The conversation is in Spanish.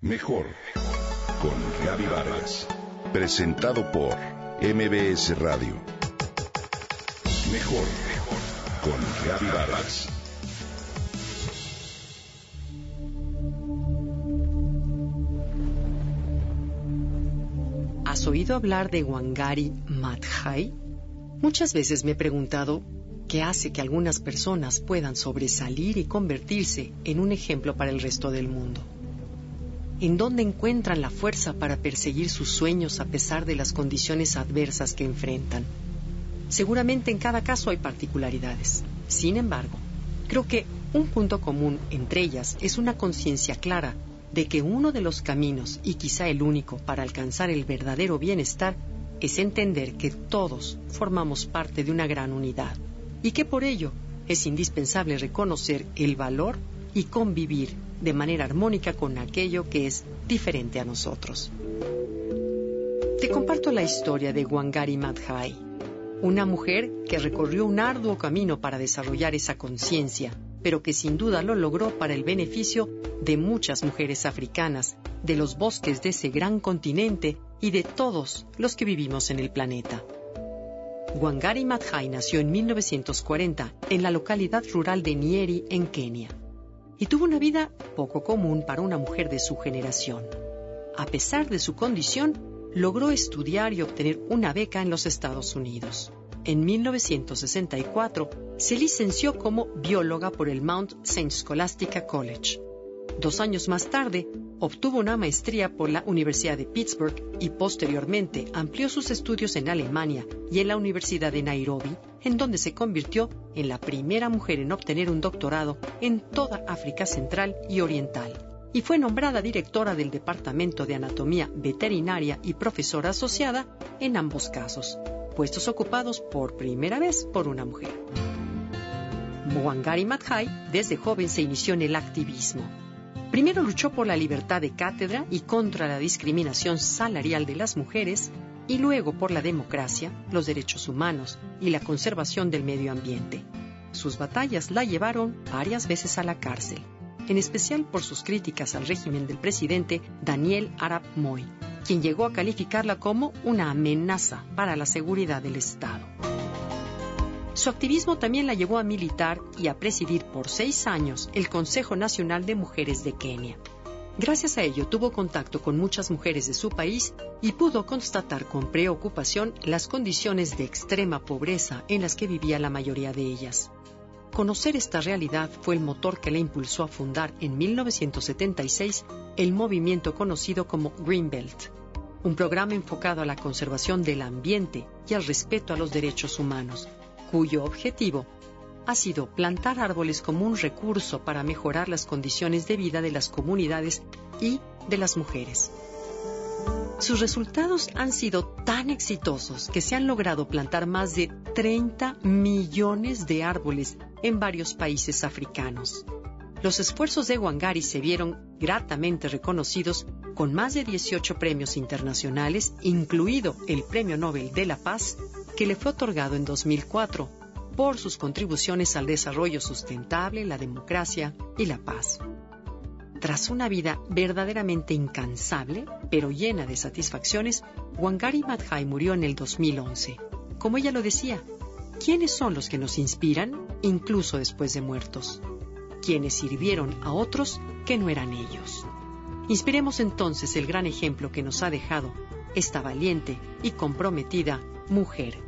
Mejor con Gaby Vargas. Presentado por MBS Radio. Mejor con Gaby Vargas. ¿Has oído hablar de Wangari Maathai? Muchas veces me he preguntado qué hace que algunas personas puedan sobresalir y convertirse en un ejemplo para el resto del mundo. ¿En dónde encuentran la fuerza para perseguir sus sueños a pesar de las condiciones adversas que enfrentan? Seguramente en cada caso hay particularidades. Sin embargo, creo que un punto común entre ellas es una conciencia clara de que uno de los caminos, y quizá el único, para alcanzar el verdadero bienestar es entender que todos formamos parte de una gran unidad y que por ello es indispensable reconocer el valor y convivir de manera armónica con aquello que es diferente a nosotros. Te comparto la historia de Wangari Maathai, una mujer que recorrió un arduo camino para desarrollar esa conciencia, pero que sin duda lo logró para el beneficio de muchas mujeres africanas, de los bosques de ese gran continente y de todos los que vivimos en el planeta. Wangari Maathai nació en 1940 en la localidad rural de Nyeri, en Kenia y tuvo una vida poco común para una mujer de su generación. A pesar de su condición, logró estudiar y obtener una beca en los Estados Unidos. En 1964 se licenció como bióloga por el Mount St. Scholastica College. Dos años más tarde, obtuvo una maestría por la Universidad de Pittsburgh y posteriormente amplió sus estudios en Alemania y en la Universidad de Nairobi, en donde se convirtió en la primera mujer en obtener un doctorado en toda África Central y Oriental. Y fue nombrada directora del Departamento de Anatomía Veterinaria y profesora asociada en ambos casos, puestos ocupados por primera vez por una mujer. Mwangari Maathai desde joven se inició en el activismo Primero luchó por la libertad de cátedra y contra la discriminación salarial de las mujeres, y luego por la democracia, los derechos humanos y la conservación del medio ambiente. Sus batallas la llevaron varias veces a la cárcel, en especial por sus críticas al régimen del presidente Daniel Arap Moi, quien llegó a calificarla como una amenaza para la seguridad del Estado. Su activismo también la llevó a militar y a presidir por seis años el Consejo Nacional de Mujeres de Kenia. Gracias a ello tuvo contacto con muchas mujeres de su país y pudo constatar con preocupación las condiciones de extrema pobreza en las que vivía la mayoría de ellas. Conocer esta realidad fue el motor que la impulsó a fundar en 1976 el movimiento conocido como Greenbelt, un programa enfocado a la conservación del ambiente y al respeto a los derechos humanos, cuyo objetivo ha sido plantar árboles como un recurso para mejorar las condiciones de vida de las comunidades y de las mujeres. Sus resultados han sido tan exitosos que se han logrado plantar más de 30 millones de árboles en varios países africanos. Los esfuerzos de Wangari se vieron gratamente reconocidos con más de 18 premios internacionales, incluido el Premio Nobel de la Paz que le fue otorgado en 2004 por sus contribuciones al desarrollo sustentable, la democracia y la paz. Tras una vida verdaderamente incansable, pero llena de satisfacciones, Wangari Maathai murió en el 2011. Como ella lo decía, ¿quiénes son los que nos inspiran incluso después de muertos? Quienes sirvieron a otros que no eran ellos. Inspiremos entonces el gran ejemplo que nos ha dejado esta valiente y comprometida mujer.